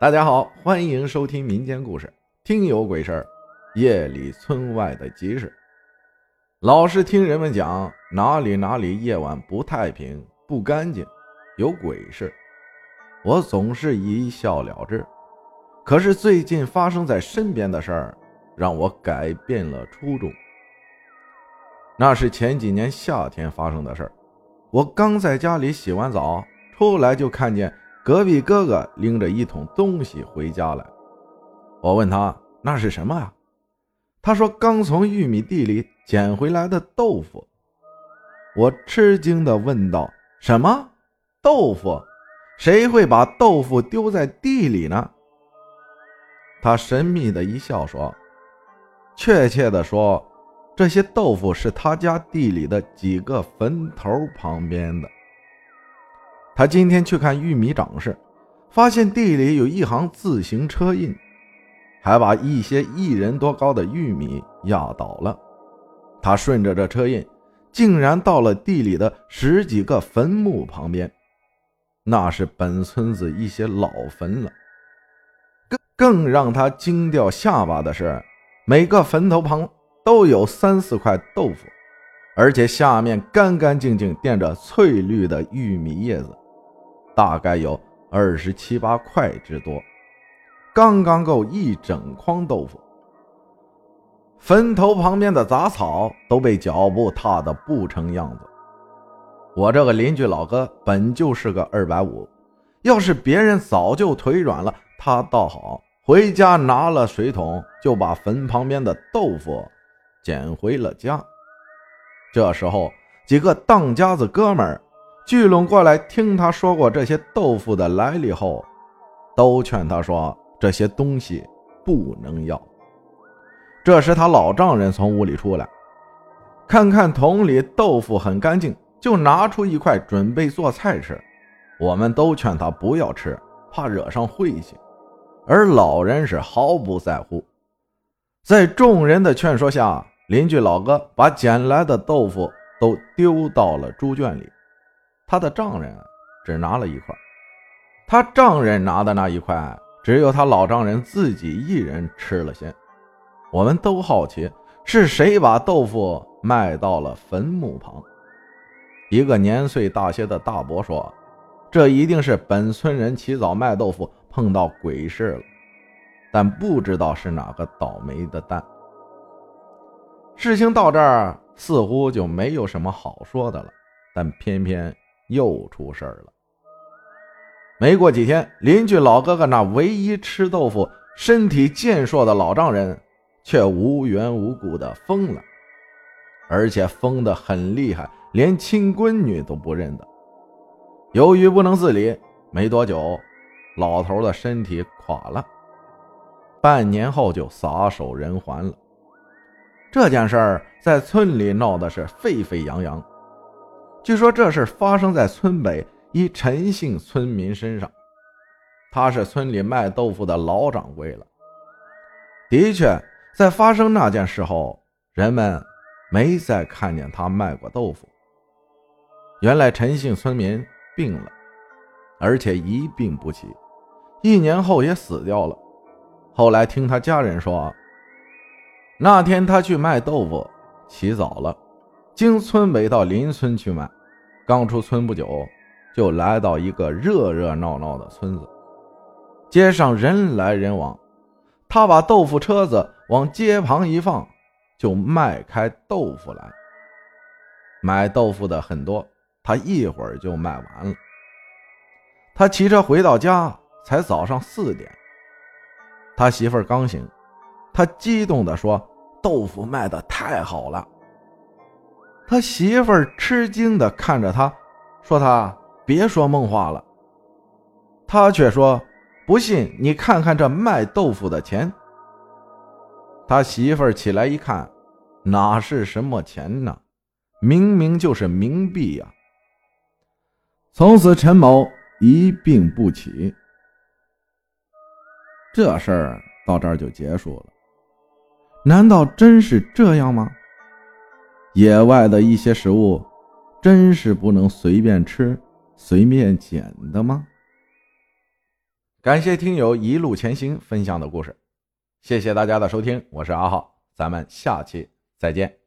大家好，欢迎收听民间故事。听有鬼事儿，夜里村外的集市。老是听人们讲哪里哪里夜晚不太平、不干净，有鬼事，我总是一笑了之。可是最近发生在身边的事儿，让我改变了初衷。那是前几年夏天发生的事儿。我刚在家里洗完澡出来，就看见。隔壁哥哥拎着一桶东西回家来，我问他那是什么啊？他说刚从玉米地里捡回来的豆腐。我吃惊地问道：“什么豆腐？谁会把豆腐丢在地里呢？”他神秘的一笑说：“确切地说，这些豆腐是他家地里的几个坟头旁边的。”他今天去看玉米长势，发现地里有一行自行车印，还把一些一人多高的玉米压倒了。他顺着这车印，竟然到了地里的十几个坟墓旁边，那是本村子一些老坟了。更更让他惊掉下巴的是，每个坟头旁都有三四块豆腐，而且下面干干净净垫着翠绿的玉米叶子。大概有二十七八块之多，刚刚够一整筐豆腐。坟头旁边的杂草都被脚步踏得不成样子。我这个邻居老哥本就是个二百五，要是别人早就腿软了，他倒好，回家拿了水桶就把坟旁边的豆腐捡回了家。这时候，几个当家子哥们儿。聚拢过来听他说过这些豆腐的来历后，都劝他说这些东西不能要。这时他老丈人从屋里出来，看看桶里豆腐很干净，就拿出一块准备做菜吃。我们都劝他不要吃，怕惹上晦气，而老人是毫不在乎。在众人的劝说下，邻居老哥把捡来的豆腐都丢到了猪圈里。他的丈人只拿了一块，他丈人拿的那一块，只有他老丈人自己一人吃了先。我们都好奇是谁把豆腐卖到了坟墓旁。一个年岁大些的大伯说：“这一定是本村人起早卖豆腐碰到鬼事了，但不知道是哪个倒霉的蛋。”事情到这儿似乎就没有什么好说的了，但偏偏。又出事儿了。没过几天，邻居老哥哥那唯一吃豆腐、身体健硕的老丈人，却无缘无故的疯了，而且疯得很厉害，连亲闺女都不认得。由于不能自理，没多久，老头的身体垮了，半年后就撒手人寰了。这件事儿在村里闹的是沸沸扬扬。据说这事发生在村北一陈姓村民身上，他是村里卖豆腐的老掌柜了。的确，在发生那件事后，人们没再看见他卖过豆腐。原来陈姓村民病了，而且一病不起，一年后也死掉了。后来听他家人说，那天他去卖豆腐，起早了。经村北到邻村去卖，刚出村不久，就来到一个热热闹闹的村子，街上人来人往。他把豆腐车子往街旁一放，就卖开豆腐来。买豆腐的很多，他一会儿就卖完了。他骑车回到家，才早上四点。他媳妇儿刚醒，他激动地说：“豆腐卖的太好了。”他媳妇儿吃惊地看着他，说：“他别说梦话了。”他却说：“不信你看看这卖豆腐的钱。”他媳妇儿起来一看，哪是什么钱呢？明明就是冥币呀！从此陈某一病不起。这事儿到这儿就结束了。难道真是这样吗？野外的一些食物，真是不能随便吃、随便捡的吗？感谢听友一路前行分享的故事，谢谢大家的收听，我是阿浩，咱们下期再见。